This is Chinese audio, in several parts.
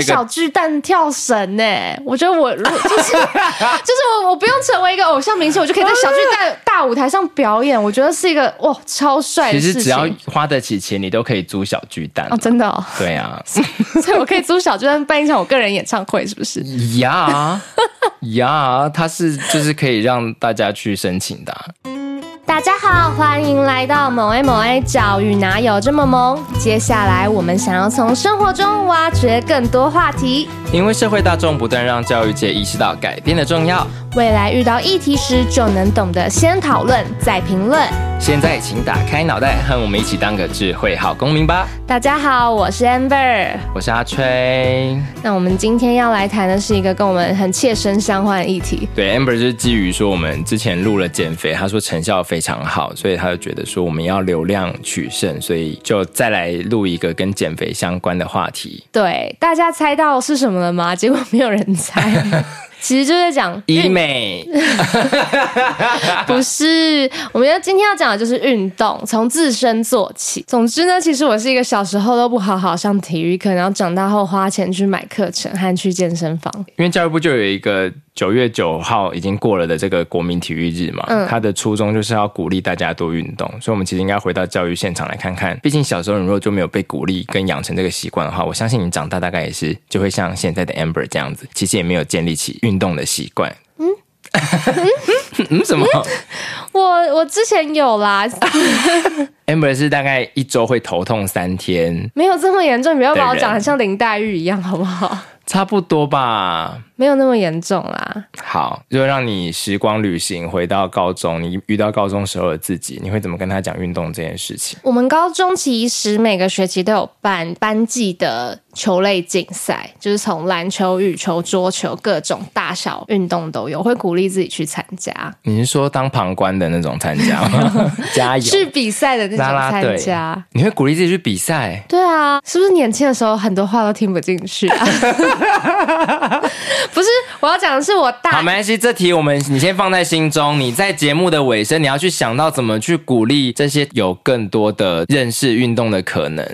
在小巨蛋跳绳呢、欸。我觉得我如果就是 就是我我不用成为一个偶像明星，我就可以在小巨蛋大舞台上表演。我觉得是一个哇超帅。其实只要花得起钱，你都可以租小巨蛋哦，真的哦。对啊，所以我可以租小巨蛋办一场我个人演唱会，是不是？呀呀，它是就是可以让大家去申请的、啊。大家好，欢迎来到某 A 某 A 教育哪有这么萌？接下来我们想要从生活中挖掘更多话题，因为社会大众不断让教育界意识到改变的重要。未来遇到议题时，就能懂得先讨论再评论。现在，请打开脑袋，和我们一起当个智慧好公民吧。大家好，我是 Amber，我是阿吹。那我们今天要来谈的是一个跟我们很切身相关的议题。对，Amber 就是基于说我们之前录了减肥，他说成效非常好，所以他就觉得说我们要流量取胜，所以就再来录一个跟减肥相关的话题。对，大家猜到是什么了吗？结果没有人猜。其实就在讲医美，不是。我们要今天要讲的就是运动，从自身做起。总之呢，其实我是一个小时候都不好好上体育课，然后长大后花钱去买课程和去健身房。因为教育部就有一个。九月九号已经过了的这个国民体育日嘛，嗯，他的初衷就是要鼓励大家多运动，所以，我们其实应该回到教育现场来看看。毕竟小时候你如果就没有被鼓励跟养成这个习惯的话，我相信你长大大概也是就会像现在的 Amber 这样子，其实也没有建立起运动的习惯。嗯，嗯，什么？我我之前有啦。Amber 是大概一周会头痛三天，没有这么严重，你不要把我讲的像林黛玉一样，好不好？差不多吧。没有那么严重啦。好，就让你时光旅行回到高中，你遇到高中时候的自己，你会怎么跟他讲运动这件事情？我们高中其实每个学期都有办班级的球类竞赛，就是从篮球、羽球、桌球各种大小运动都有，会鼓励自己去参加。你是说当旁观的那种参加吗？加油！去比赛的那种参加啦啦。你会鼓励自己去比赛？对啊，是不是年轻的时候很多话都听不进去啊？不是，我要讲的是我大。好，没关系，这题我们你先放在心中。你在节目的尾声，你要去想到怎么去鼓励这些有更多的认识运动的可能。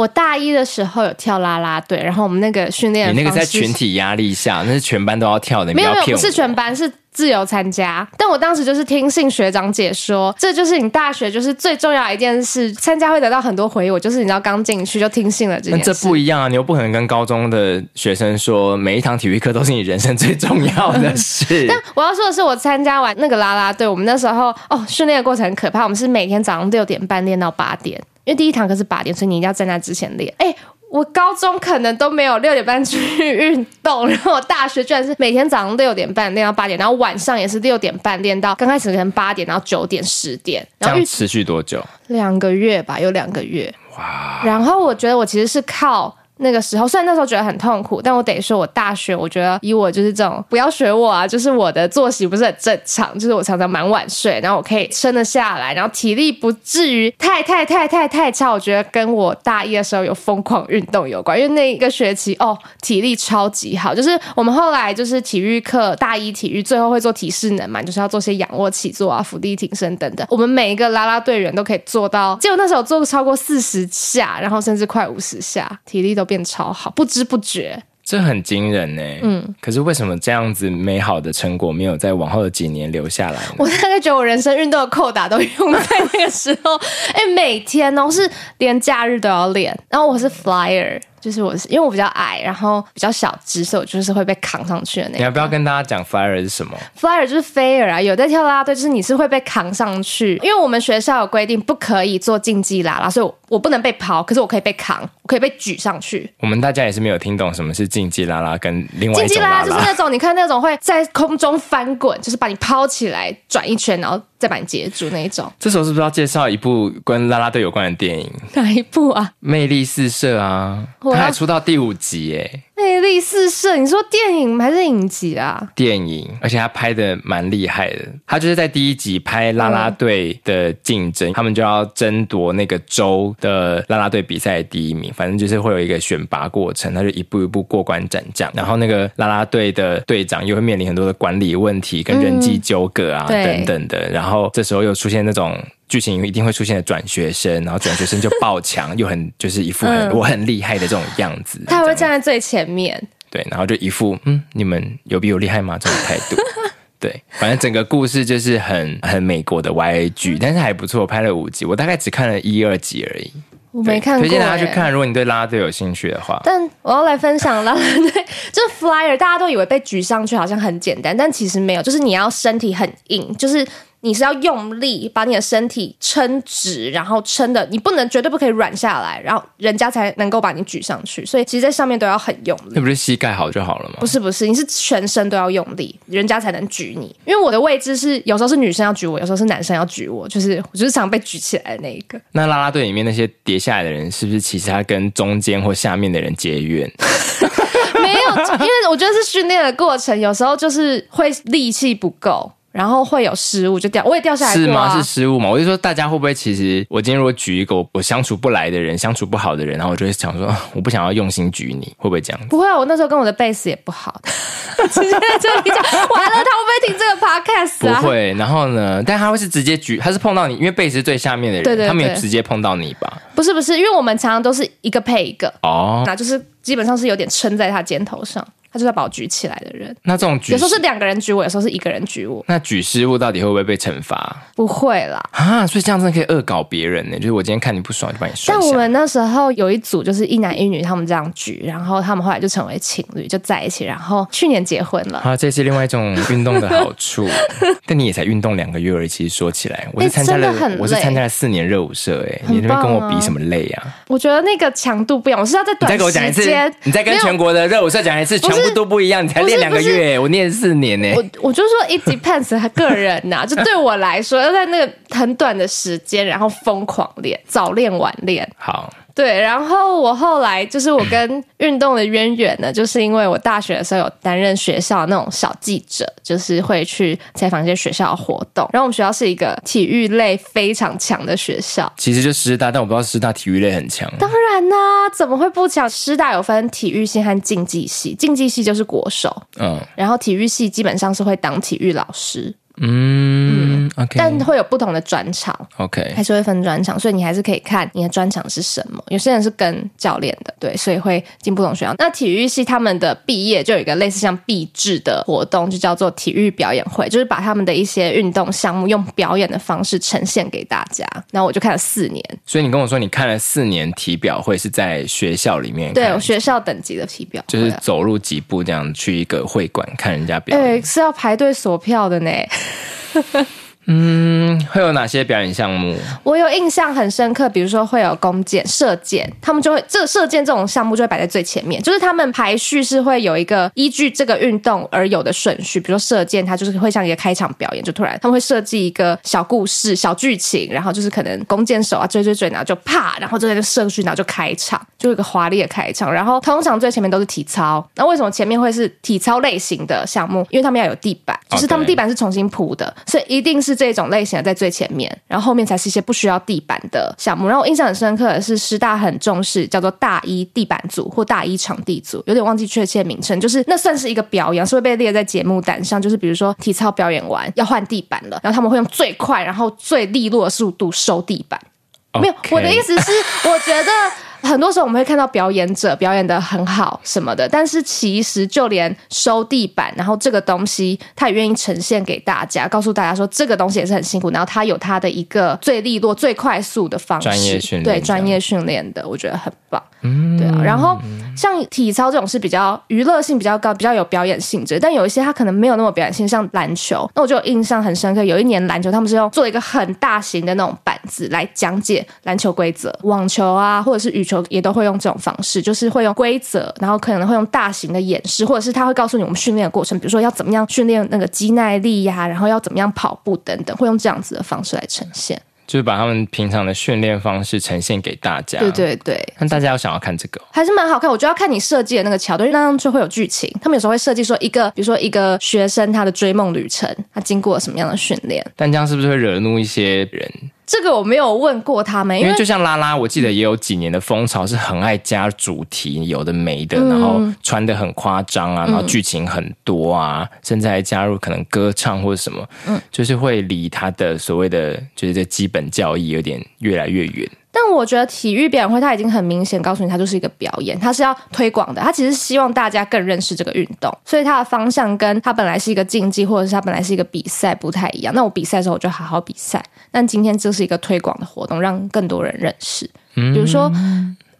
我大一的时候有跳啦啦队，然后我们那个训练，你那个在群体压力下，那是全班都要跳的，没有没有，不是全班是。自由参加，但我当时就是听信学长姐说，这就是你大学就是最重要的一件事，参加会得到很多回忆。我就是你知道刚进去就听信了这件事。那这不一样啊，你又不可能跟高中的学生说每一堂体育课都是你人生最重要的 事。但我要说的是，我参加完那个啦啦队，我们那时候哦，训练的过程很可怕，我们是每天早上六点半练到八点，因为第一堂课是八点，所以你一定要在那之前练。哎。我高中可能都没有六点半去运动，然后我大学居然是每天早上六点半练到八点，然后晚上也是六点半练到刚开始可能八点，然后九点十点，然后这样持续多久？两个月吧，有两个月。哇！然后我觉得我其实是靠。那个时候，虽然那时候觉得很痛苦，但我得说，我大学我觉得以我就是这种，不要学我啊，就是我的作息不是很正常，就是我常常蛮晚睡，然后我可以撑得下来，然后体力不至于太太太太太差。我觉得跟我大一的时候有疯狂运动有关，因为那一个学期哦，体力超级好，就是我们后来就是体育课大一体育最后会做体适能嘛，就是要做些仰卧起坐啊、伏地挺身等等，我们每一个啦啦队员都可以做到，结果那时候做超过四十下，然后甚至快五十下，体力都。变超好，不知不觉，这很惊人呢。嗯，可是为什么这样子美好的成果没有在往后的几年留下来？我大概觉得我人生运动的扣打都用在那个时候。哎，每天哦，是连假日都要练，然后我是 flyer。就是我是因为我比较矮，然后比较小只，所以我就是会被扛上去的那个。你要不要跟大家讲 flyer 是什么？flyer 就是飞儿啊，有在跳啦啦队，就是你是会被扛上去。因为我们学校有规定不可以做竞技啦啦，所以我我不能被抛，可是我可以被扛，我可以被举上去。我们大家也是没有听懂什么是竞技啦啦跟另外一种啦啦。竞技啦啦就是那种你看那种会在空中翻滚，就是把你抛起来转一圈，然后。再把你截住那一种。这时候是不是要介绍一部跟啦啦队有关的电影？哪一部啊？魅力四射啊！他还出到第五集耶。魅力四射，你说电影还是影集啊？电影，而且他拍的蛮厉害的。他就是在第一集拍啦啦队的竞争，嗯、他们就要争夺那个州的啦啦队比赛第一名。反正就是会有一个选拔过程，他就一步一步过关斩将。然后那个啦啦队的队长又会面临很多的管理问题跟人际纠葛啊、嗯、等等的。然后这时候又出现那种。剧情一定会出现的转学生，然后转学生就爆强，又很就是一副很、嗯、我很厉害的这种样子。他会站在最前面，对，然后就一副嗯，你们有比我厉害吗？这种态度。对，反正整个故事就是很很美国的 YA 剧，但是还不错，拍了五集，我大概只看了一二集而已。我没看过，推荐大家去看。如果你对拉拉队有兴趣的话，但我要来分享拉拉队，就是 flyer，大家都以为被举上去好像很简单，但其实没有，就是你要身体很硬，就是。你是要用力把你的身体撑直，然后撑的你不能绝对不可以软下来，然后人家才能够把你举上去。所以其实，在上面都要很用力。那不是膝盖好就好了吗？不是不是，你是全身都要用力，人家才能举你。因为我的位置是有时候是女生要举我，有时候是男生要举我，就是我就是常被举起来的那一个。那啦啦队里面那些跌下来的人，是不是其实他跟中间或下面的人结怨？没有，因为我觉得是训练的过程，有时候就是会力气不够。然后会有失误就掉，我也掉下来啊。是吗？是失误吗？我就说大家会不会其实，我今天如果举一个我相处不来的人，相处不好的人，然后我就会想说，我不想要用心举你，会不会这样？不会啊，我那时候跟我的贝斯也不好。直接在这里讲，完了他会不会听这个 podcast 啊？不会。然后呢？但他会是直接举，他是碰到你，因为贝斯是最下面的人，对对对，他没有直接碰到你吧？不是不是，因为我们常常都是一个配一个哦，那就是基本上是有点撑在他肩头上。他就是要把我举起来的人。那这种举，有时候是两个人举我，有时候是一个人举我。那举失误到底会不会被惩罚？不会啦。啊，所以这样真的可以恶搞别人呢。就是我今天看你不爽，就把你摔。但我们那时候有一组，就是一男一女，他们这样举，然后他们后来就成为情侣，就在一起，然后去年结婚了。啊，这是另外一种运动的好处。但你也才运动两个月而已。其实说起来，我是参加了，欸、我是参加了四年热舞社。哎，你那边跟我比什么累啊？我觉得那个强度不一样。我是要在短时间，你再给我讲一次，你再跟全国的热舞社讲一次，强度不一样。你才练两个月，我练四年呢。我我就说，it depends，他个人呐、啊。就对我来说，要在那个很短的时间，然后疯狂练，早练晚练。好。对，然后我后来就是我跟运动的渊源呢，就是因为我大学的时候有担任学校那种小记者，就是会去采访一些学校的活动。然后我们学校是一个体育类非常强的学校，其实就师大，但我不知道师大体育类很强。当然啦、啊，怎么会不强？师大有分体育系和竞技系，竞技系就是国手，嗯，然后体育系基本上是会当体育老师。嗯，嗯，OK，但会有不同的专场，OK，还是会分专场，所以你还是可以看你的专场是什么。有些人是跟教练的，对，所以会进不同学校。那体育系他们的毕业就有一个类似像毕制的活动，就叫做体育表演会，就是把他们的一些运动项目用表演的方式呈现给大家。然后我就看了四年，所以你跟我说你看了四年体表会是在学校里面，对，学校等级的体表，就是走路几步这样去一个会馆看人家表演，对，是要排队锁票的呢。嗯，会有哪些表演项目？我有印象很深刻，比如说会有弓箭、射箭，他们就会这射箭这种项目就会摆在最前面，就是他们排序是会有一个依据这个运动而有的顺序。比如说射箭，它就是会像一个开场表演，就突然他们会设计一个小故事、小剧情，然后就是可能弓箭手啊追追追，然后就啪，然后就在那射出去，然后就开场，就有一个华丽的开场。然后通常最前面都是体操，那为什么前面会是体操类型的项目？因为他们要有地板，就是他们地板是重新铺的，所以一定是。这种类型的在最前面，然后后面才是一些不需要地板的项目。然后我印象很深刻的是，师大很重视叫做大一地板组或大一场地组，有点忘记确切名称，就是那算是一个表演，是会被列在节目单上。就是比如说体操表演完要换地板了，然后他们会用最快然后最利落的速度收地板。没有，我的意思是，我觉得。很多时候我们会看到表演者表演的很好什么的，但是其实就连收地板，然后这个东西他也愿意呈现给大家，告诉大家说这个东西也是很辛苦，然后他有他的一个最利落、最快速的方式，专业训练，对，专业训练的，我觉得很棒。嗯，对啊。然后像体操这种是比较娱乐性比较高、比较有表演性质，但有一些他可能没有那么表演性，像篮球，那我就印象很深刻。有一年篮球他们是用做一个很大型的那种板子来讲解篮球规则，网球啊或者是羽球也都会用这种方式，就是会用规则，然后可能会用大型的演示，或者是他会告诉你我们训练的过程，比如说要怎么样训练那个肌耐力呀、啊，然后要怎么样跑步等等，会用这样子的方式来呈现。就是把他们平常的训练方式呈现给大家。对对对，那大家要想要看这个，还是蛮好看。我觉得要看你设计的那个桥段，因为那样就会有剧情。他们有时候会设计说一个，比如说一个学生他的追梦旅程，他经过了什么样的训练。但这样是不是会惹怒一些人？这个我没有问过他们，因为就像拉拉，我记得也有几年的风潮是很爱加主题，有的没的，嗯、然后穿的很夸张啊，然后剧情很多啊，嗯、甚至还加入可能歌唱或者什么，嗯，就是会离他的所谓的就是这基本教义有点越来越远。但我觉得体育表演会，他已经很明显告诉你，他就是一个表演，他是要推广的。他其实希望大家更认识这个运动，所以他的方向跟他本来是一个竞技，或者是他本来是一个比赛不太一样。那我比赛的时候，我就好好比赛。但今天这是一个推广的活动，让更多人认识。比如说。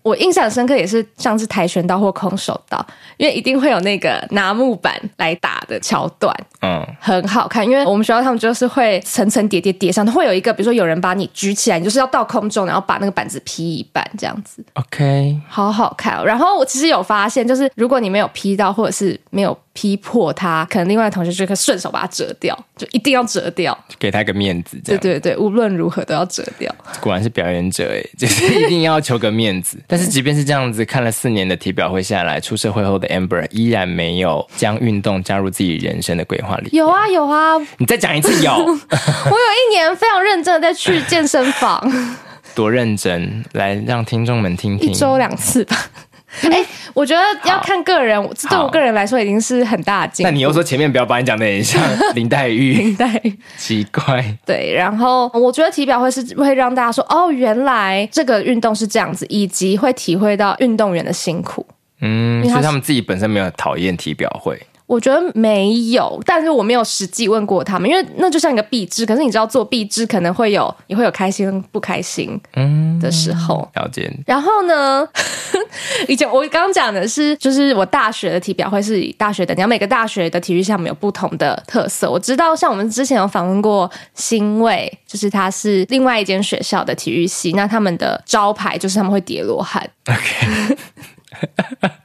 嗯我印象深刻也是像是跆拳道或空手道，因为一定会有那个拿木板来打的桥段，嗯，很好看。因为我们学校他们就是会层层叠叠叠上，会有一个比如说有人把你举起来，你就是要到空中，然后把那个板子劈一半这样子。OK，好好看哦。然后我其实有发现，就是如果你没有劈到，或者是没有。劈破它，可能另外的同学就可以顺手把它折掉，就一定要折掉，给他个面子。对对对，无论如何都要折掉。果然是表演者哎，就是一定要求个面子。但是即便是这样子，看了四年的体表会下来，出社会后的 Amber 依然没有将运动加入自己人生的规划里。有啊有啊，你再讲一次有。我有一年非常认真的在去健身房，多认真，来让听众们听听，一周两次吧。哎、欸，我觉得要看个人，这对我个人来说已经是很大的进步。那你又说前面不要把你讲的很像林黛玉，林黛玉奇怪。对，然后我觉得体表会是会让大家说，哦，原来这个运动是这样子，以及会体会到运动员的辛苦。嗯，所以他们自己本身没有讨厌体表会。我觉得没有，但是我没有实际问过他们，因为那就像一个壁纸。可是你知道做壁纸可能会有，也会有开心不开心的时候。嗯、了解。然后呢，以前我刚刚讲的是，就是我大学的体表会是以大学的，你要每个大学的体育项目有不同的特色。我知道，像我们之前有访问过新卫，就是他是另外一间学校的体育系，那他们的招牌就是他们会叠罗汉。OK。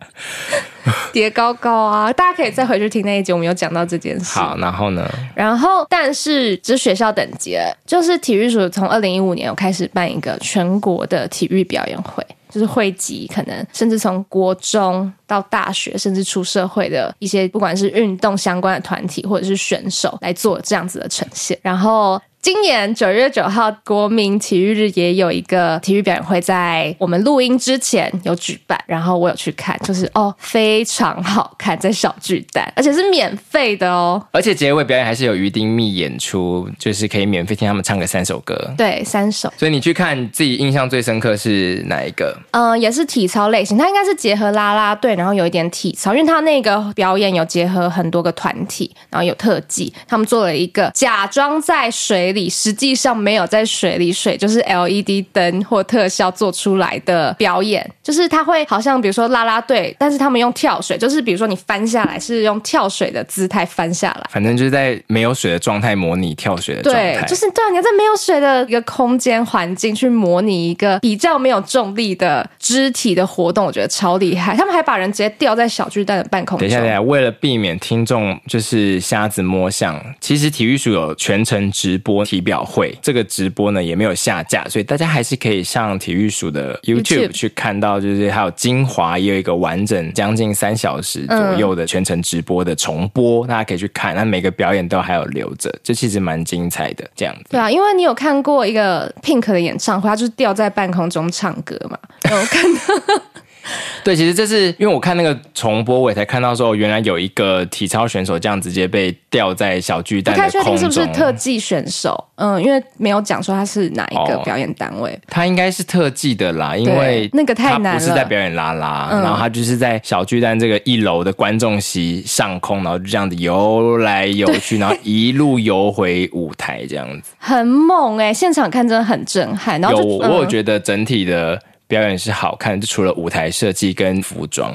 叠高高啊！大家可以再回去听那一集，我们有讲到这件事。好，然后呢？然后，但是这学校等级了，就是体育署从二零一五年有开始办一个全国的体育表演会，就是汇集可能甚至从国中到大学，甚至出社会的一些不管是运动相关的团体或者是选手来做这样子的呈现，然后。今年九月九号国民体育日也有一个体育表演会，在我们录音之前有举办，然后我有去看，就是哦非常好看，在小巨蛋，而且是免费的哦。而且结尾表演还是有余丁密演出，就是可以免费听他们唱个三首歌。对，三首。所以你去看自己印象最深刻是哪一个？嗯、呃，也是体操类型，它应该是结合啦啦队，然后有一点体操，因为它那个表演有结合很多个团体，然后有特技，他们做了一个假装在水。里实际上没有在水里，水就是 LED 灯或特效做出来的表演，就是他会好像比如说啦啦队，但是他们用跳水，就是比如说你翻下来是用跳水的姿态翻下来，反正就是在没有水的状态模拟跳水的状态，对，就是对，你要在没有水的一个空间环境去模拟一个比较没有重力的肢体的活动，我觉得超厉害。他们还把人直接吊在小巨蛋的半空中。等一下，等一下，为了避免听众就是瞎子摸象，其实体育署有全程直播。体表会这个直播呢也没有下架，所以大家还是可以上体育署的 YouTube 去看到，就是还有精华，也有一个完整将近三小时左右的全程直播的重播，嗯、大家可以去看。那每个表演都还有留着，这其实蛮精彩的。这样子，对啊，因为你有看过一个 Pink 的演唱会，他就是吊在半空中唱歌嘛，有看到。对，其实这是因为我看那个重播，我也才看到说，原来有一个体操选手这样直接被吊在小巨蛋的空中。不太确定是不是特技选手，嗯，因为没有讲说他是哪一个表演单位。哦、他应该是特技的啦，因为那个太难了，不是在表演啦啦，嗯、然后他就是在小巨蛋这个一楼的观众席上空，然后就这样子游来游去，然后一路游回舞台，这样子很猛哎、欸！现场看真的很震撼。然后就有，我有觉得整体的。表演是好看，就除了舞台设计跟服装，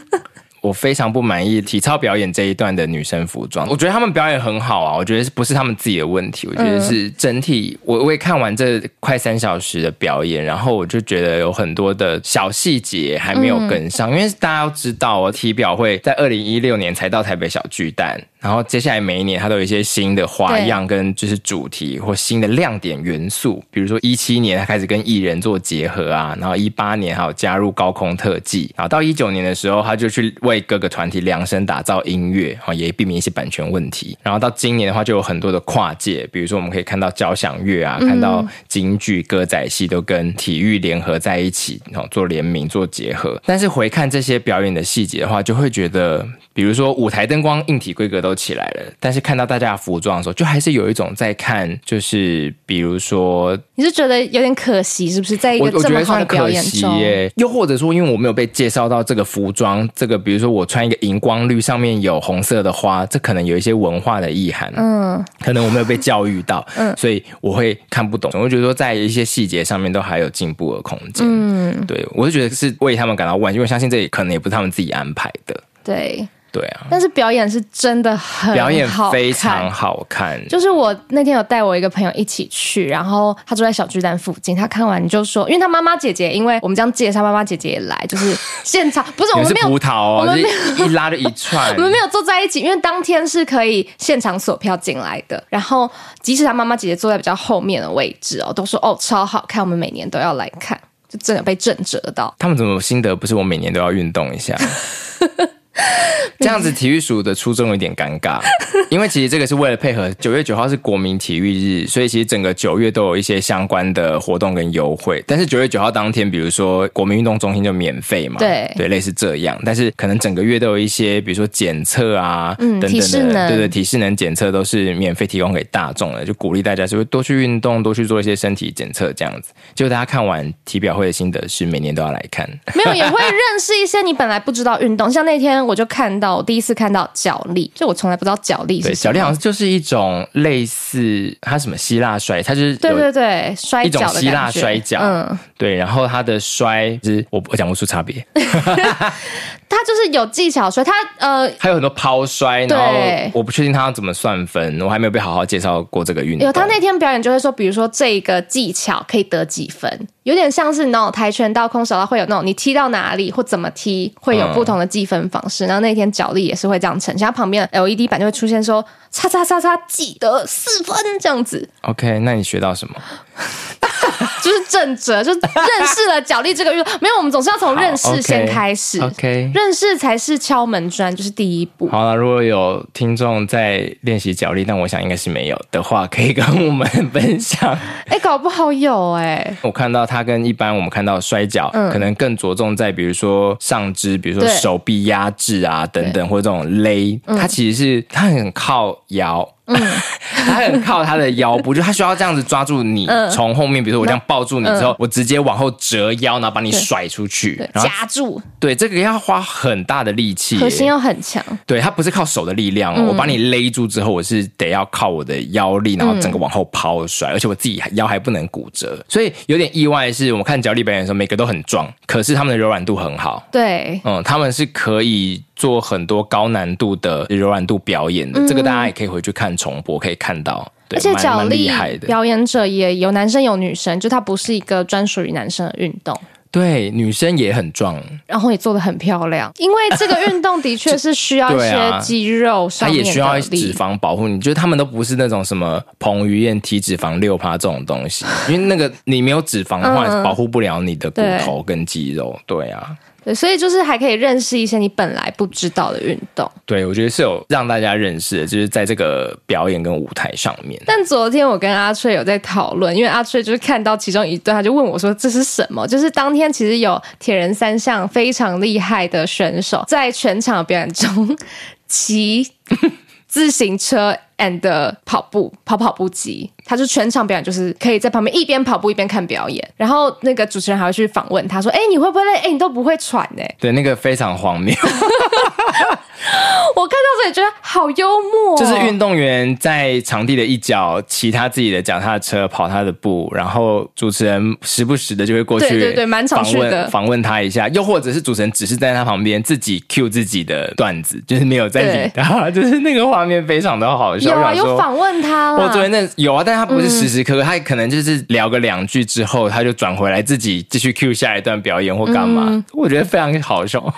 我非常不满意体操表演这一段的女生服装。我觉得他们表演很好啊，我觉得不是他们自己的问题，我觉得是整体。我我也看完这快三小时的表演，然后我就觉得有很多的小细节还没有跟上，因为大家要知道哦，体表会在二零一六年才到台北小巨蛋。然后接下来每一年，它都有一些新的花样跟就是主题或新的亮点元素。比如说一七年，它开始跟艺人做结合啊，然后一八年还有加入高空特技，然后到一九年的时候，他就去为各个团体量身打造音乐，啊，也避免一些版权问题。然后到今年的话，就有很多的跨界，比如说我们可以看到交响乐啊，看到京剧、歌仔戏都跟体育联合在一起，然后做联名做结合。但是回看这些表演的细节的话，就会觉得，比如说舞台灯光、硬体规格都。都起来了，但是看到大家的服装的时候，就还是有一种在看，就是比如说，你是觉得有点可惜，是不是？在一个这么好的表演中，又或者说，因为我没有被介绍到这个服装，这个比如说我穿一个荧光绿，上面有红色的花，这可能有一些文化的意涵，嗯，可能我没有被教育到，嗯，所以我会看不懂。我会觉得说，在一些细节上面都还有进步的空间，嗯，对，我是觉得是为他们感到惋惜，因为我相信这也可能也不是他们自己安排的，对。对啊，但是表演是真的很表演非常好看。就是我那天有带我一个朋友一起去，然后他住在小巨蛋附近，他看完就说，因为他妈妈姐姐，因为我们这样介绍，妈妈姐姐也来，就是现场不是我们没有葡萄哦，我们没有一拉就一串，我们没有坐在一起，因为当天是可以现场锁票进来的。然后即使他妈妈姐姐坐在比较后面的位置哦，都说哦超好看，我们每年都要来看，就真的被震折到。他们怎么有心得？不是我每年都要运动一下。这样子体育署的初衷有点尴尬，因为其实这个是为了配合九月九号是国民体育日，所以其实整个九月都有一些相关的活动跟优惠。但是九月九号当天，比如说国民运动中心就免费嘛，对对，类似这样。但是可能整个月都有一些，比如说检测啊，嗯，等等的，对对，体适能检测都是免费提供给大众的，就鼓励大家是不是多去运动，多去做一些身体检测这样子。结果大家看完体表会的心得是每年都要来看，没有也会认识一些你本来不知道运动，像那天。我就看到，我第一次看到角力，就我从来不知道角力是什么。对，角力好像就是一种类似它什么希腊摔，它就是对对对摔一种希腊摔跤，嗯，对，然后它的摔就是我我讲不出差别。他就是有技巧摔，他呃，还有很多抛摔，然后我不确定他要怎么算分，我还没有被好好介绍过这个运动。有他那天表演就会说，比如说这个技巧可以得几分，有点像是那种跆拳道、空手道会有那种你踢到哪里或怎么踢会有不同的计分方式。嗯、然后那天脚力也是会这样呈现，他旁边的 LED 板就会出现说“叉叉叉叉记得四分”这样子。OK，那你学到什么？就是正则，就认识了脚力这个运动。没有，我们总是要从认识先开始。OK，, okay. 认识才是敲门砖，就是第一步。好了，如果有听众在练习脚力，但我想应该是没有的话，可以跟我们分享。哎、欸，搞不好有哎、欸。我看到他跟一般我们看到摔跤，嗯、可能更着重在比如说上肢，比如说手臂压制啊等等，或者这种勒，它其实是它很靠腰。嗯，他很靠他的腰部，就他需要这样子抓住你，从后面，比如说我这样抱住你之后，我直接往后折腰，然后把你甩出去，夹住。对，这个要花很大的力气，核心要很强。对，他不是靠手的力量哦，我把你勒住之后，我是得要靠我的腰力，然后整个往后抛甩，而且我自己腰还不能骨折，所以有点意外的是，我们看脚力表演的时候，每个都很壮，可是他们的柔软度很好。对，嗯，他们是可以。做很多高难度的柔软度表演的，嗯、这个大家也可以回去看重播，可以看到。而且角力表演者也有男生有女生，就它不是一个专属于男生的运动。对，女生也很壮，然后也做得很漂亮。因为这个运动的确是需要一些肌肉它也需要脂肪保护你。就是他们都不是那种什么彭于晏体脂肪六趴这种东西，因为那个你没有脂肪的话，嗯、保护不了你的骨头跟肌肉。对，对啊。对，所以就是还可以认识一些你本来不知道的运动。对，我觉得是有让大家认识的，就是在这个表演跟舞台上面。但昨天我跟阿翠有在讨论，因为阿翠就是看到其中一段，他就问我说：“这是什么？”就是当天其实有铁人三项非常厉害的选手在全场表演中 骑自行车 and 跑步，跑跑步机。他就全场表演，就是可以在旁边一边跑步一边看表演，然后那个主持人还会去访问他说：“哎，你会不会累？哎，你都不会喘呢？”对，那个非常荒谬。我看到这里觉得好幽默，就是运动员在场地的一角骑他自己的脚踏车跑他的步，然后主持人时不时的就会过去，对对对，满场去的访问他一下，又或者是主持人只是在他旁边自己 cue 自己的段子，就是没有在理他，就是那个画面非常的好笑。有啊，有访问他，我昨天那有啊，但。他不是时时刻刻，嗯、他可能就是聊个两句之后，他就转回来自己继续 cue 下一段表演或干嘛。嗯、我觉得非常好笑。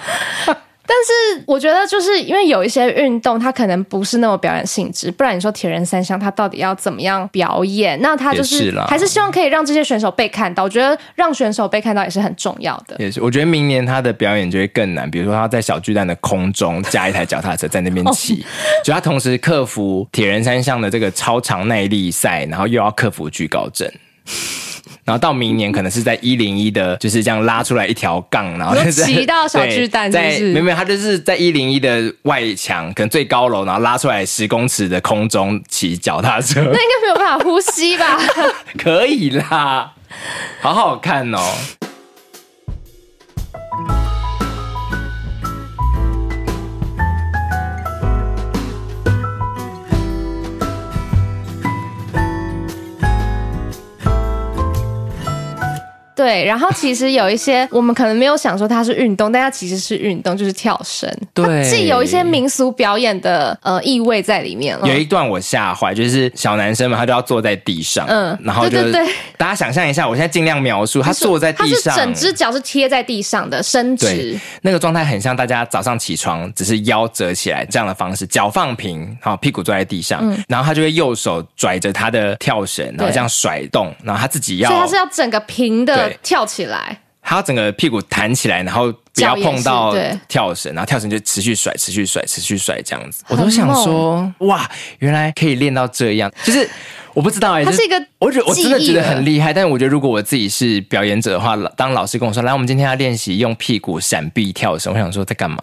但是我觉得，就是因为有一些运动，它可能不是那么表演性质，不然你说铁人三项，它到底要怎么样表演？那他就是还是希望可以让这些选手被看到。我觉得让选手被看到也是很重要的。也是，我觉得明年他的表演就会更难。比如说，他在小巨蛋的空中加一台脚踏车在那边骑，就他同时克服铁人三项的这个超长耐力赛，然后又要克服惧高症。然后到明年可能是在一零一的，就是这样拉出来一条杠，然后骑到小巨蛋，在没有没有，他就是在一零一的外墙，可能最高楼，然后拉出来十公尺的空中骑脚踏车，那应该没有办法呼吸吧？可以啦，好好看哦。对，然后其实有一些我们可能没有想说它是运动，但它其实是运动，就是跳绳。对，既有一些民俗表演的呃意味在里面了。有一段我吓坏，就是小男生嘛，他就要坐在地上，嗯，然后就对对对，大家想象一下，我现在尽量描述他坐在地上，整只脚是贴在地上的，伸直，那个状态很像大家早上起床只是腰折起来这样的方式，脚放平，好，屁股坐在地上，嗯，然后他就会右手拽着他的跳绳，然后这样甩动，然后他自己要，所以他是要整个平的。跳起来，他整个屁股弹起来，然后不要碰到跳绳，然后跳绳就持续甩，持续甩，持续甩，这样子。我都想说，哇，原来可以练到这样，就是。我不知道哎、欸，他是一个，我觉得我真的觉得很厉害。但是我觉得如果我自己是表演者的话，当老师跟我说，来，我们今天要练习用屁股闪避跳绳，我想说在干嘛？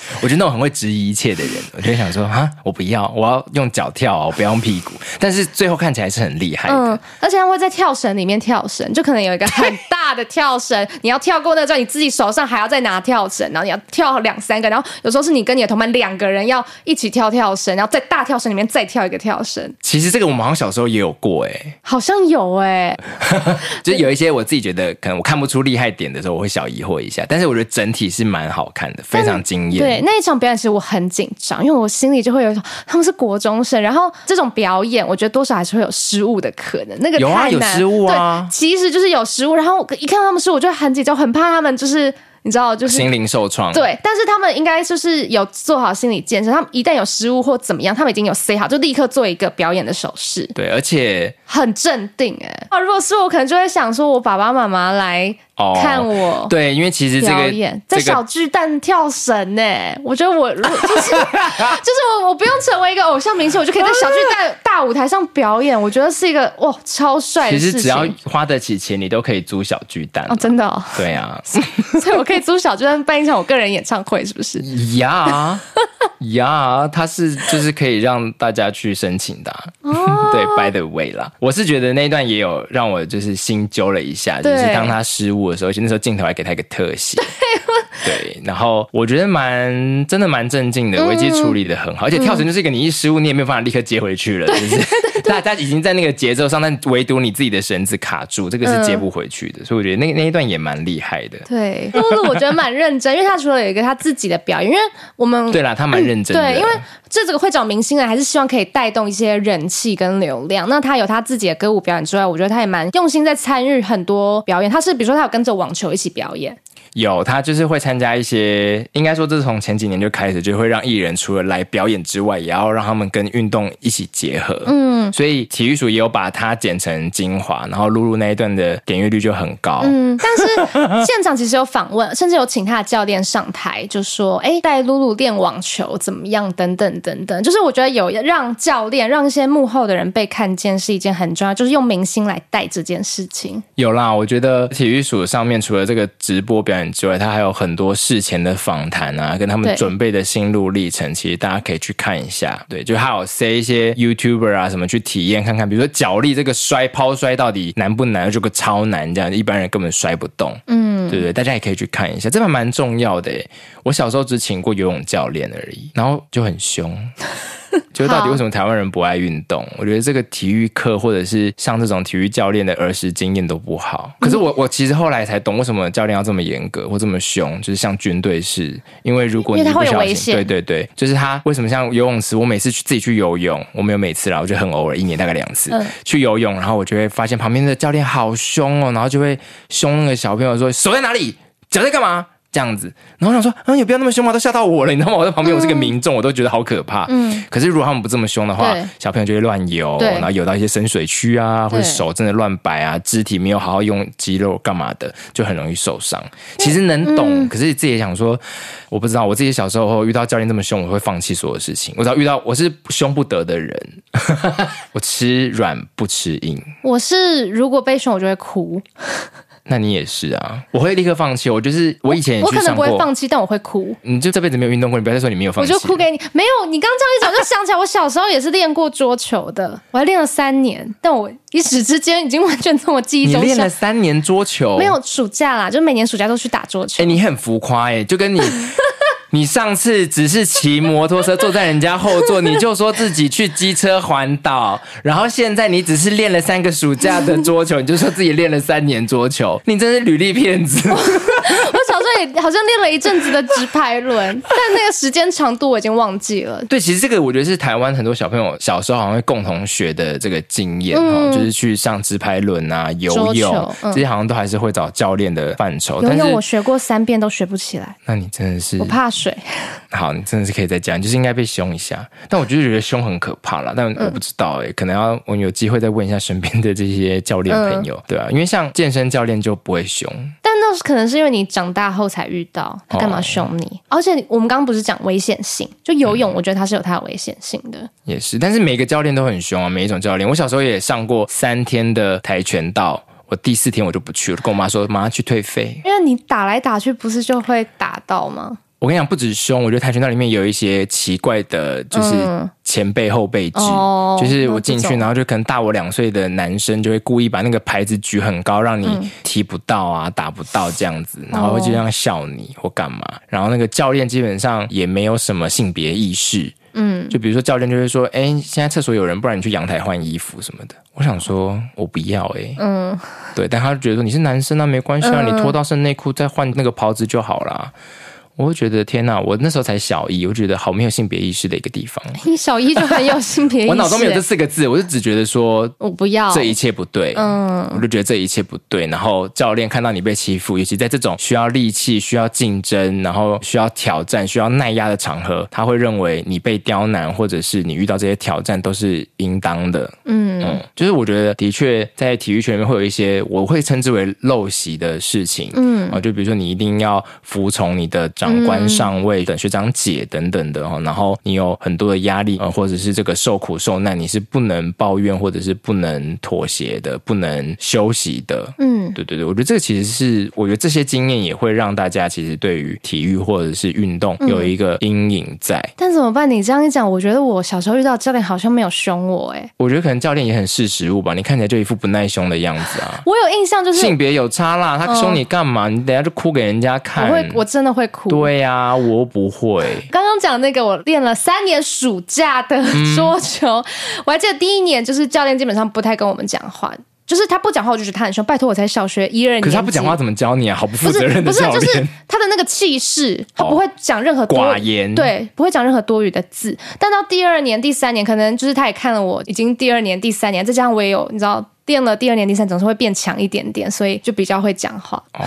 我觉得那种很会质疑一切的人，我就想说啊，我不要，我要用脚跳，我不要用屁股。但是最后看起来是很厉害的，嗯，而且他会在跳绳里面跳绳，就可能有一个很大的跳绳，你要跳过那个之后，你自己手上还要再拿跳绳，然后你要跳两三个，然后有时候是你跟你的同伴两个人要一起跳跳绳，然后在大跳绳里面再跳一个跳绳。其实这个我们。好像小时候也有过哎、欸，好像有哎、欸，就是有一些我自己觉得可能我看不出厉害点的时候，我会小疑惑一下。但是我觉得整体是蛮好看的，非常惊艳。对，那一场表演其实我很紧张，因为我心里就会有一种他们是国中生，然后这种表演我觉得多少还是会有失误的可能。那个有啊，有失误啊，对，其实就是有失误。然后一看到他们失误，我就很紧张，很怕他们就是。你知道，就是心灵受创。对，但是他们应该就是有做好心理建设。他们一旦有失误或怎么样，他们已经有 say 好，就立刻做一个表演的手势。对，而且很镇定。哎，啊，如果是我，可能就会想说，我爸爸妈妈来。Oh, 看我对，因为其实这个演在小巨蛋跳绳呢、欸，我觉得我如果 就是就是我我不用成为一个偶像明星，我就可以在小巨蛋大舞台上表演。我觉得是一个哇超帅。其实只要花得起钱，你都可以租小巨蛋哦，真的、哦。对啊，所以我可以租小巨蛋办一场我个人演唱会，是不是？呀呀，他是就是可以让大家去申请的、啊。哦，对，by the way 啦，我是觉得那一段也有让我就是心揪了一下，就是当他失误。的时候，而且那时候镜头还给他一个特写，对，然后我觉得蛮真的蛮镇静的，危机处理的很好，而且跳绳就是一个你一失误你也没有办法立刻接回去了，就是大家已经在那个节奏上，但唯独你自己的绳子卡住，这个是接不回去的，所以我觉得那那一段也蛮厉害的。对，露露我觉得蛮认真，因为他除了有一个他自己的表演，因为我们对啦，他蛮认真的，对，因为这这个会找明星来，还是希望可以带动一些人气跟流量。那他有他自己的歌舞表演之外，我觉得他也蛮用心在参与很多表演。他是比如说他有跟着网球一起表演。有，他就是会参加一些，应该说这是从前几年就开始，就会让艺人除了来表演之外，也要让他们跟运动一起结合。嗯，所以体育署也有把它剪成精华，然后露露那一段的点阅率就很高。嗯，但是现场其实有访问，甚至有请他的教练上台，就说：“哎，带露露练网球怎么样？等等等等。”就是我觉得有让教练让一些幕后的人被看见是一件很重要，就是用明星来带这件事情。有啦，我觉得体育署上面除了这个直播表演。之外，他还有很多事前的访谈啊，跟他们准备的心路历程，其实大家可以去看一下。对，就还有塞一些 YouTuber 啊什么去体验看看，比如说脚力这个摔抛摔到底难不难？就个超难，这样一般人根本摔不动。嗯，对对，大家也可以去看一下，这还蛮重要的。我小时候只请过游泳教练而已，然后就很凶。就是到底为什么台湾人不爱运动？我觉得这个体育课或者是像这种体育教练的儿时经验都不好。可是我我其实后来才懂为什么教练要这么严格或这么凶，就是像军队式。因为如果你不小心，对对对，就是他为什么像游泳池？我每次去自己去游泳，我没有每次啦，我就很偶尔，一年大概两次去游泳，然后我就会发现旁边的教练好凶哦，然后就会凶那个小朋友说手在哪里，脚在干嘛？这样子。然后我想说，啊，也不要那么凶嘛，都吓到我了，你知道吗？我在旁边，我是个民众，我都觉得好可怕。嗯。可是如果他们不这么凶的话，小朋友就会乱游，然后游到一些深水区啊，或者手真的乱摆啊，肢体没有好好用肌肉干嘛的，就很容易受伤。其实能懂，可是自己也想说，我不知道，我自己小时候遇到教练这么凶，我会放弃所有事情。我只要遇到我是凶不得的人，我吃软不吃硬。我是如果被凶，我就会哭。那你也是啊，我会立刻放弃。我就是我以前我可能不会放弃，但我会哭。你就这辈子没有运动过，你不要再说你没有放弃。我就哭给你。没有，你刚这样一讲，就想起来，我小时候也是练过桌球的，我还练了三年，但我一时之间已经完全从我记忆中。你练了三年桌球？没有暑假啦，就每年暑假都去打桌球。哎、欸，你很浮夸哎、欸，就跟你。你上次只是骑摩托车坐在人家后座，你就说自己去机车环岛，然后现在你只是练了三个暑假的桌球，你就说自己练了三年桌球，你真是履历骗子。我，我小时候也好像练了一阵子的直排轮，但那个时间长度我已经忘记了。对，其实这个我觉得是台湾很多小朋友小时候好像会共同学的这个经验哦，嗯、就是去上直排轮啊、游泳，嗯、这些好像都还是会找教练的范畴。游泳我学过三遍都学不起来，那你真的是我怕。水好，你真的是可以再讲，就是应该被凶一下。但我就是觉得凶很可怕啦，但我不知道哎、欸，嗯、可能要我有机会再问一下身边的这些教练朋友，嗯、对啊，因为像健身教练就不会凶，但那是可能是因为你长大后才遇到，他干嘛凶你？哦、而且我们刚刚不是讲危险性，就游泳，我觉得它是有它的危险性的、嗯，也是。但是每个教练都很凶啊，每一种教练。我小时候也上过三天的跆拳道。我第四天我就不去了，跟我妈说，马上去退费。因为你打来打去，不是就会打到吗？我跟你讲，不止凶，我觉得跆拳道里面有一些奇怪的，就是前辈后辈制，嗯、就是我进去，然后就可能大我两岁的男生就会故意把那个牌子举很高，让你踢不到啊，打不到这样子，然后会就这样笑你或干嘛。然后那个教练基本上也没有什么性别意识。嗯，就比如说教练就会说，哎、欸，现在厕所有人，不然你去阳台换衣服什么的。我想说，我不要哎、欸，嗯，对，但他就觉得说你是男生啊，没关系啊，嗯、你脱到剩内裤再换那个袍子就好了。我会觉得天哪！我那时候才小一，我觉得好没有性别意识的一个地方。你小一就很有性别意识？我脑中没有这四个字，我就只觉得说我不要这一切不对。嗯，我就觉得这一切不对。然后教练看到你被欺负，尤其在这种需要力气、需要竞争、然后需要挑战、需要耐压的场合，他会认为你被刁难，或者是你遇到这些挑战都是应当的。嗯嗯，就是我觉得的确在体育圈里面会有一些我会称之为陋习的事情。嗯啊，就比如说你一定要服从你的长。长官、上位等学长姐等等的哈，然后你有很多的压力，呃，或者是这个受苦受难，你是不能抱怨，或者是不能妥协的，不能休息的。嗯，对对对，我觉得这个其实是，我觉得这些经验也会让大家其实对于体育或者是运动有一个阴影在。嗯。但怎么办？你这样一讲，我觉得我小时候遇到教练好像没有凶我，哎，我觉得可能教练也很识时务吧。你看起来就一副不耐凶的样子啊。我有印象，就是性别有差啦，他凶你干嘛？你等下就哭给人家看。我会，我真的会哭。对呀、啊，我不会。刚刚讲那个，我练了三年暑假的桌球，嗯、我还记得第一年就是教练基本上不太跟我们讲话，就是他不讲话，我就觉得他很凶。拜托，我才小学一二年，可是他不讲话怎么教你啊？好不负责任的教练。不是，就是他的那个气势，他不会讲任何多寡言，对，不会讲任何多余的字。但到第二年、第三年，可能就是他也看了我已经第二年、第三年，再加上我也有，你知道。练了第二年、第三总是会变强一点点，所以就比较会讲话。哦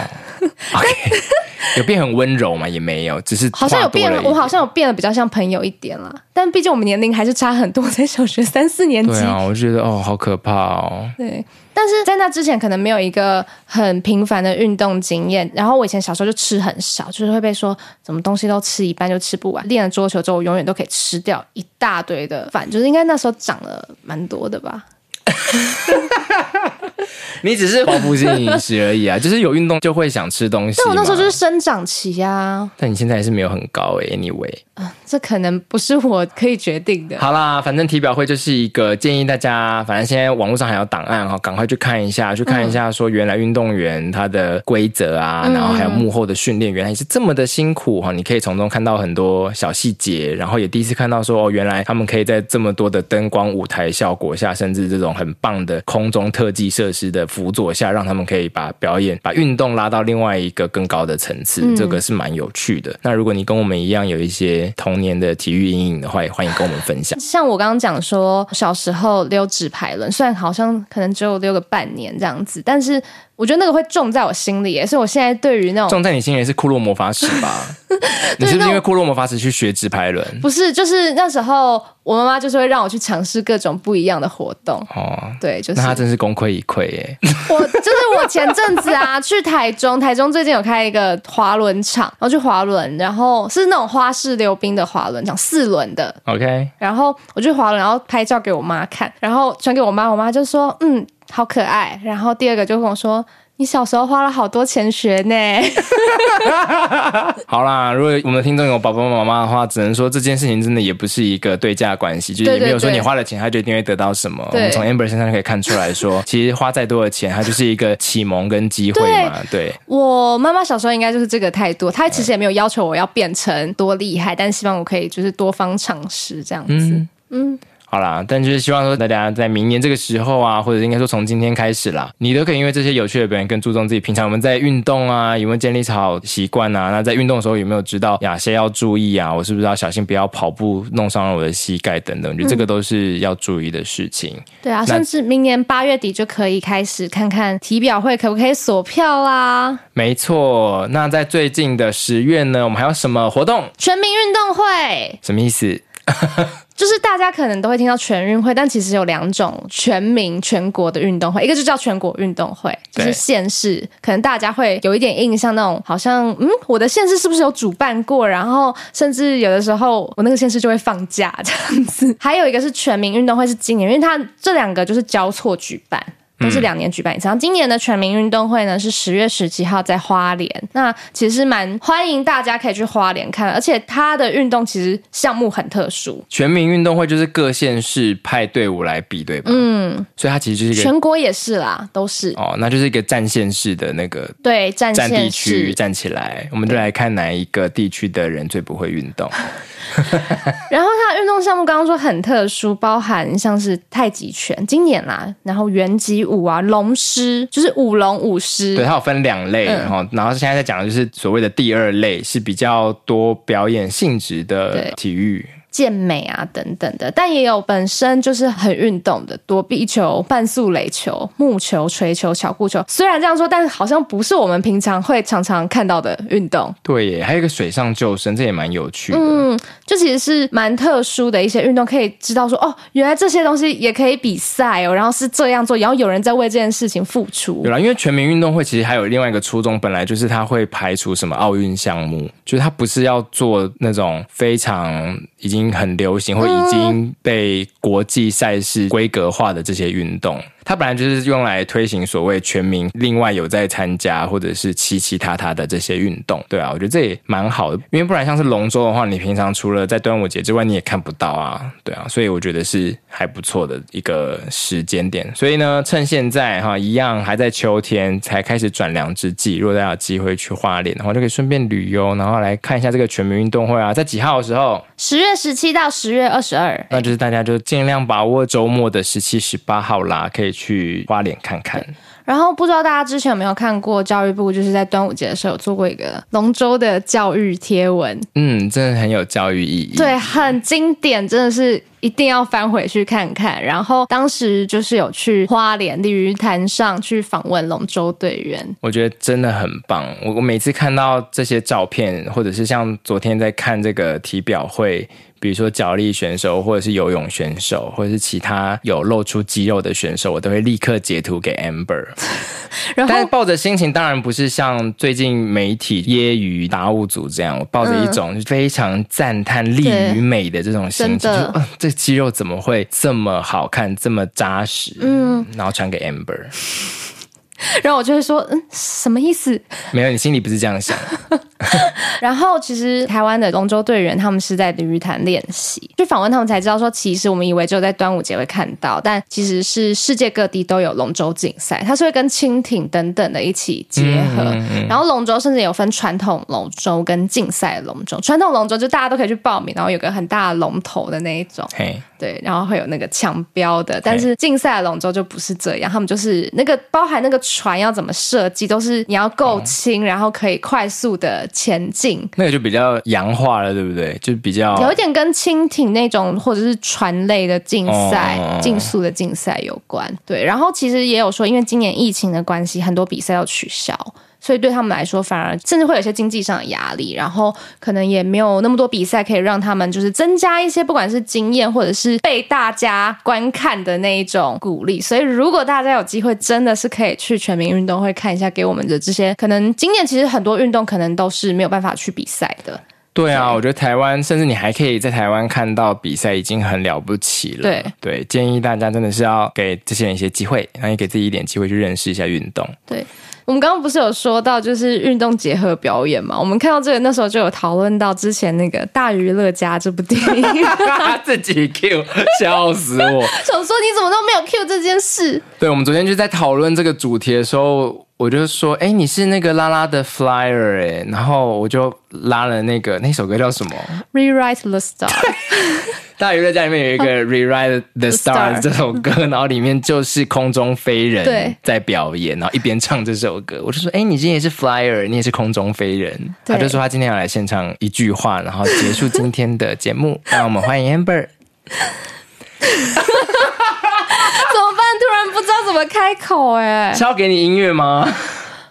，okay. 有变很温柔吗？也没有，只是好像有变，我好像有变得比较像朋友一点了。但毕竟我们年龄还是差很多，在小学三四年级。对啊，我觉得哦，好可怕哦。对，但是在那之前可能没有一个很频繁的运动经验。然后我以前小时候就吃很少，就是会被说什么东西都吃一半就吃不完。练了桌球之后，我永远都可以吃掉一大堆的饭，就是应该那时候长了蛮多的吧。你只是报复性饮食而已啊，就是有运动就会想吃东西。但我那时候就是生长期啊。但你现在还是没有很高诶、欸、，anyway。啊，这可能不是我可以决定的。好啦，反正体表会就是一个建议大家，反正现在网络上还有档案哈，赶快去看一下，去看一下说原来运动员他的规则啊，嗯、然后还有幕后的训练，原来是这么的辛苦哈。你可以从中看到很多小细节，然后也第一次看到说哦，原来他们可以在这么多的灯光舞台效果下，甚至这种很棒的空中特技设施的辅佐下，让他们可以把表演、把运动拉到另外一个更高的层次，嗯、这个是蛮有趣的。那如果你跟我们一样有一些童年的体育阴影的话，也欢迎跟我们分享。像我刚刚讲说，小时候溜纸牌轮，虽然好像可能只有溜个半年这样子，但是。我觉得那个会种在我心里，所以我现在对于那种种在你心里是库洛魔法使吧？你是不是因为库洛魔法使去学直排轮？不是，就是那时候我妈妈就是会让我去尝试各种不一样的活动。哦，对，就是那他真是功亏一篑耶。我就是我前阵子啊去台中，台中最近有开一个滑轮场，然后去滑轮，然后是那种花式溜冰的滑轮场，四轮的。OK，然后我去滑轮，然后拍照给我妈看，然后传给我妈，我妈就说嗯。好可爱，然后第二个就跟我说：“你小时候花了好多钱学呢。” 好啦，如果我们的听众有爸爸妈妈的话，只能说这件事情真的也不是一个对价关系，就是也没有说你花了钱，他就一定会得到什么。我们从 Amber 身上就可以看出来说，其实花再多的钱，它就是一个启蒙跟机会嘛。对，对我妈妈小时候应该就是这个态度，她其实也没有要求我要变成多厉害，但希望我可以就是多方尝试这样子。嗯。嗯好啦，但就是希望说大家在明年这个时候啊，或者应该说从今天开始啦，你都可以因为这些有趣的表演更注重自己平常我们在运动啊，有没有建立好习惯啊？那在运动的时候有没有知道哪些要注意啊？我是不是要小心不要跑步弄伤了我的膝盖等等？我觉得这个都是要注意的事情。嗯、对啊，甚至明年八月底就可以开始看看体表会可不可以锁票啦。没错，那在最近的十月呢，我们还有什么活动？全民运动会。什么意思？就是大家可能都会听到全运会，但其实有两种全民全国的运动会，一个就叫全国运动会，就是县市，可能大家会有一点印象，那种好像嗯，我的县市是不是有主办过？然后甚至有的时候我那个县市就会放假这样子。还有一个是全民运动会，是今年，因为它这两个就是交错举办。都是两年举办一次。然后今年的全民运动会呢，是十月十七号在花莲。那其实蛮欢迎大家可以去花莲看，而且它的运动其实项目很特殊。全民运动会就是各县市派队伍来比，对吧？嗯，所以它其实就是一个全国也是啦，都是哦，那就是一个战线式的那个对战战地区站起来，我们就来看哪一个地区的人最不会运动。然后运动项目刚刚说很特殊，包含像是太极拳，经典啦，然后圆脊舞啊，龙狮就是舞龙舞狮，对，它有分两类，然后、嗯、然后现在在讲的就是所谓的第二类，是比较多表演性质的体育。健美啊等等的，但也有本身就是很运动的躲避球、半速垒球、木球、锤球、巧固球。虽然这样说，但是好像不是我们平常会常常看到的运动。对耶，还有一个水上救生，这也蛮有趣的。嗯，就其实是蛮特殊的一些运动，可以知道说哦，原来这些东西也可以比赛哦，然后是这样做，然后有人在为这件事情付出。对啦，因为全民运动会其实还有另外一个初衷，本来就是他会排除什么奥运项目，就是他不是要做那种非常已经很流行。或已经被国际赛事规格化的这些运动。它本来就是用来推行所谓全民，另外有在参加或者是其其他他的这些运动，对啊，我觉得这也蛮好的，因为不然像是龙舟的话，你平常除了在端午节之外，你也看不到啊，对啊，所以我觉得是还不错的一个时间点。所以呢，趁现在哈，一样还在秋天才开始转凉之际，如果大家有机会去花莲的话，就可以顺便旅游，然后来看一下这个全民运动会啊，在几号的时候？十月十七到十月二十二，那就是大家就尽量把握周末的十七、十八号啦，可以。去花莲看看，然后不知道大家之前有没有看过教育部就是在端午节的时候有做过一个龙舟的教育贴文，嗯，真的很有教育意义，对，很经典，真的是一定要翻回去看看。然后当时就是有去花莲鲤鱼潭上去访问龙舟队员，我觉得真的很棒。我我每次看到这些照片，或者是像昨天在看这个体表会。比如说脚力选手，或者是游泳选手，或者是其他有露出肌肉的选手，我都会立刻截图给 Amber。然后，但抱着心情当然不是像最近媒体揶揄达悟族这样，我抱着一种非常赞叹力与美的这种心情，就、呃、这肌肉怎么会这么好看，这么扎实？嗯，然后传给 Amber。然后我就会说，嗯，什么意思？没有，你心里不是这样想。然后其实台湾的龙舟队员他们是在鲤鱼潭练习，去访问他们才知道说，其实我们以为只有在端午节会看到，但其实是世界各地都有龙舟竞赛，它是会跟蜻蜓等等的一起结合。嗯嗯嗯，然后龙舟甚至有分传统龙舟跟竞赛龙舟，传统龙舟就大家都可以去报名，然后有个很大的龙头的那一种。嘿对，然后会有那个抢标的，但是竞赛的龙舟就不是这样，他们就是那个包含那个船要怎么设计，都是你要够轻，哦、然后可以快速的前进，那个就比较洋化了，对不对？就比较有一点跟蜻蜓那种或者是船类的竞赛、竞速的竞赛有关。对，然后其实也有说，因为今年疫情的关系，很多比赛要取消。所以对他们来说，反而甚至会有一些经济上的压力，然后可能也没有那么多比赛可以让他们就是增加一些不管是经验或者是被大家观看的那一种鼓励。所以如果大家有机会，真的是可以去全民运动会看一下，给我们的这些可能经验其实很多运动可能都是没有办法去比赛的。对啊，对我觉得台湾甚至你还可以在台湾看到比赛，已经很了不起了。对对，建议大家真的是要给这些人一些机会，然后也给自己一点机会去认识一下运动。对。我们刚刚不是有说到就是运动结合表演嘛？我们看到这个那时候就有讨论到之前那个《大娱乐家》这部电影，自己 Q 笑死我！想说你怎么都没有 Q 这件事？对，我们昨天就在讨论这个主题的时候，我就说：“哎，你是那个拉拉的 Flyer 哎。”然后我就拉了那个那首歌叫什么？Rewrite the Star。大娱乐家里面有一个 Rewrite the Stars 这首歌，然后里面就是空中飞人在表演，然后一边唱这首歌，我就说：“哎，你今天也是 Flyer，你也是空中飞人。”他就说他今天要来现场一句话，然后结束今天的节目。让我们欢迎 Amber。怎么办？突然不知道怎么开口哎！是要给你音乐吗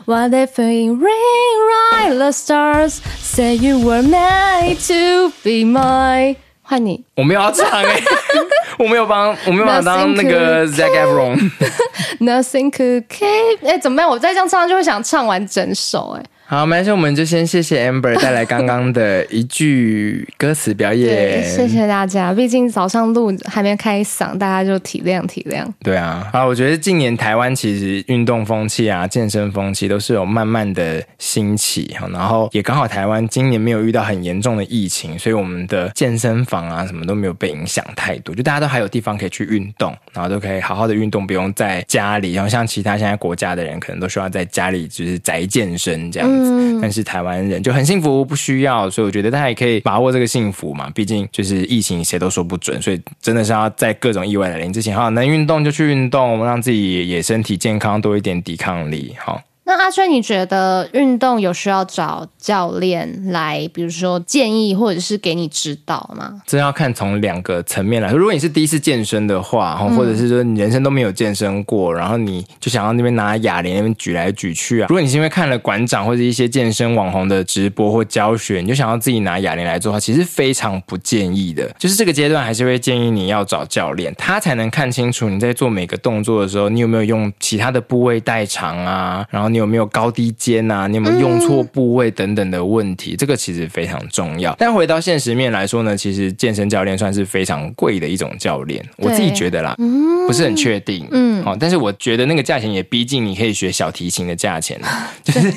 ？What if we rewrite the stars? Say you were made to be mine. 换你，我没有要唱哎、欸，我没有帮，我没有办法当那个 Zac Efron。Nothing could keep，哎、欸，怎么办？我再这样唱就会想唱完整首哎、欸。好，没关系，我们就先谢谢 Amber 带来刚刚的一句歌词表演。谢谢大家，毕竟早上录还没开嗓，大家就体谅体谅。对啊，啊，我觉得近年台湾其实运动风气啊、健身风气都是有慢慢的兴起哈，然后也刚好台湾今年没有遇到很严重的疫情，所以我们的健身房啊什么都没有被影响太多，就大家都还有地方可以去运动，然后都可以好好的运动，不用在家里。然后像其他现在国家的人，可能都需要在家里就是宅健身这样子。嗯，但是台湾人就很幸福，不需要，所以我觉得大家也可以把握这个幸福嘛。毕竟就是疫情，谁都说不准，所以真的是要在各种意外来临之前，哈，能运动就去运动，让自己也身体健康，多一点抵抗力，哈。那阿轩，你觉得运动有需要找教练来，比如说建议或者是给你指导吗？这要看从两个层面来说。如果你是第一次健身的话，或者是说你人生都没有健身过，然后你就想要那边拿哑铃那边举来举去啊。如果你是因为看了馆长或者一些健身网红的直播或教学，你就想要自己拿哑铃来做的话，其实非常不建议的。就是这个阶段还是会建议你要找教练，他才能看清楚你在做每个动作的时候，你有没有用其他的部位代偿啊，然后你。有没有高低肩啊？你有没有用错部位等等的问题？嗯、这个其实非常重要。但回到现实面来说呢，其实健身教练算是非常贵的一种教练，我自己觉得啦，嗯、不是很确定。嗯，好，但是我觉得那个价钱也逼近你可以学小提琴的价钱。就是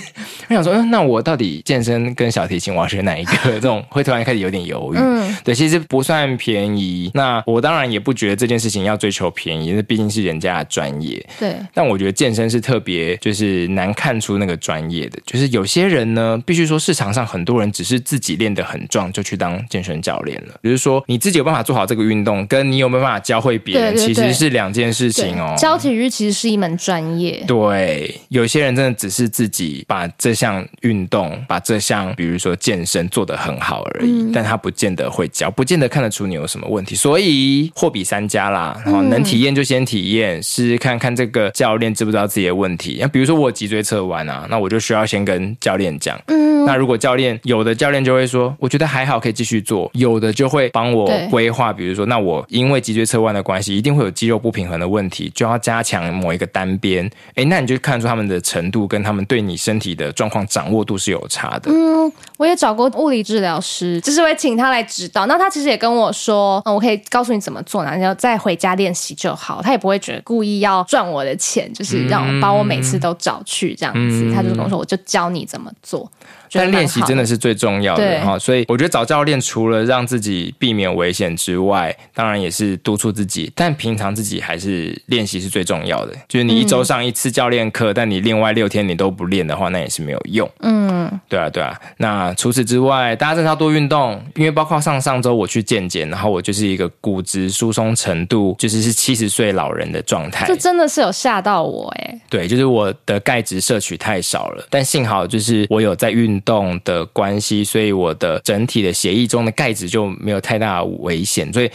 我想说，嗯，那我到底健身跟小提琴我要学哪一个？这种会突然开始有点犹豫。嗯，对，其实不算便宜。那我当然也不觉得这件事情要追求便宜，那毕竟是人家的专业。对，但我觉得健身是特别就是难。看出那个专业的，就是有些人呢，必须说市场上很多人只是自己练得很壮就去当健身教练了。比如说你自己有办法做好这个运动，跟你有没有办法教会别人，其实是两件事情哦。教体育其实是一门专业。对，有些人真的只是自己把这项运动，把这项比如说健身做得很好而已，嗯、但他不见得会教，不见得看得出你有什么问题。所以货比三家啦，然后能体验就先体验，试试看看这个教练知不知道自己的问题。那比如说我脊椎。测完啊，那我就需要先跟教练讲。嗯，那如果教练有的教练就会说，我觉得还好，可以继续做；有的就会帮我规划，比如说，那我因为脊椎侧弯的关系，一定会有肌肉不平衡的问题，就要加强某一个单边。哎，那你就看出他们的程度跟他们对你身体的状况掌握度是有差的。嗯，我也找过物理治疗师，就是会请他来指导。那他其实也跟我说，嗯，我可以告诉你怎么做，然后你要再回家练习就好。他也不会觉得故意要赚我的钱，就是让我把我每次都找去。这样子，他就跟我说，我就教你怎么做。但练习真的是最重要的哈，所以我觉得找教练除了让自己避免危险之外，当然也是督促自己。但平常自己还是练习是最重要的。就是你一周上一次教练课，但你另外六天你都不练的话，那也是没有用。嗯，对啊，对啊。那除此之外，大家真的要多运动，因为包括上上周我去健检，然后我就是一个骨质疏松程度就是是七十岁老人的状态。这真的是有吓到我哎。对，就是我的钙质摄取太少了，但幸好就是我有在运。动的关系，所以我的整体的血液中的钙质就没有太大危险。所以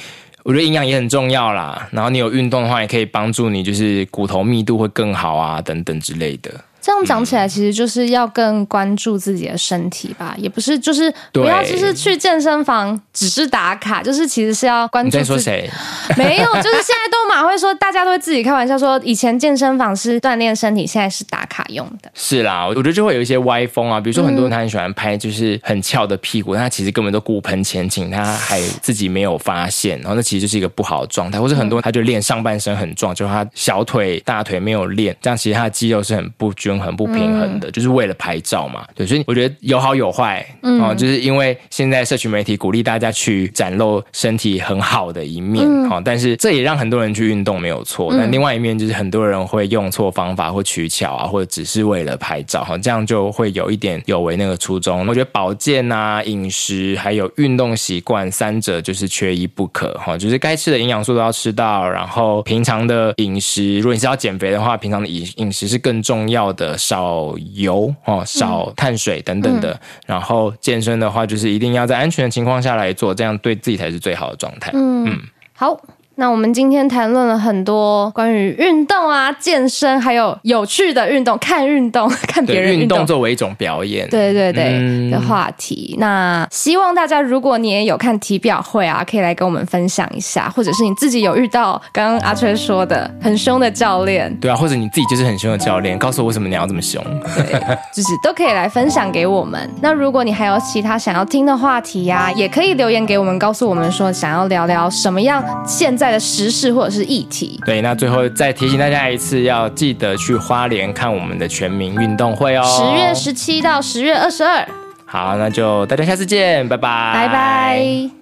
我觉得营养也很重要啦。然后你有运动的话，也可以帮助你，就是骨头密度会更好啊，等等之类的。这样讲起来，其实就是要更关注自己的身体吧，也不是就是不要就是去健身房只是打卡，就是其实是要关注自己。你在说谁？没有，就是现在都马会说，大家都会自己开玩笑说，以前健身房是锻炼身体，现在是打卡用的。是啦，我觉得就会有一些歪风啊，比如说很多人他很喜欢拍就是很翘的屁股，嗯、但他其实根本都骨盆前倾，他还自己没有发现，然后那其实就是一个不好的状态。或者很多人他就练上半身很壮，就是他小腿、大腿没有练，这样其实他的肌肉是很不均衡、不平衡。的就是为了拍照嘛，对，所以我觉得有好有坏，嗯、哦，就是因为现在社群媒体鼓励大家去展露身体很好的一面，好、嗯，但是这也让很多人去运动没有错，但另外一面就是很多人会用错方法或取巧啊，或者只是为了拍照，哈，这样就会有一点有违那个初衷。我觉得保健啊、饮食还有运动习惯三者就是缺一不可，哈，就是该吃的营养素都要吃到，然后平常的饮食，如果你是要减肥的话，平常的饮饮食是更重要的，少。油哦，少碳水等等的，嗯、然后健身的话，就是一定要在安全的情况下来做，这样对自己才是最好的状态。嗯，嗯好。那我们今天谈论了很多关于运动啊、健身，还有有趣的运动，看运动、看别人运动，动作为一种表演，对对对、嗯、的话题。那希望大家，如果你也有看体表会啊，可以来跟我们分享一下，或者是你自己有遇到刚刚阿吹说的很凶的教练，对啊，或者你自己就是很凶的教练，告诉我为什么你要这么凶，对，就是都可以来分享给我们。那如果你还有其他想要听的话题呀、啊，也可以留言给我们，告诉我们说想要聊聊什么样现在的时事或者是议题，对，那最后再提醒大家一次，要记得去花莲看我们的全民运动会哦，十月十七到十月二十二。好，那就大家下次见，拜拜，拜拜。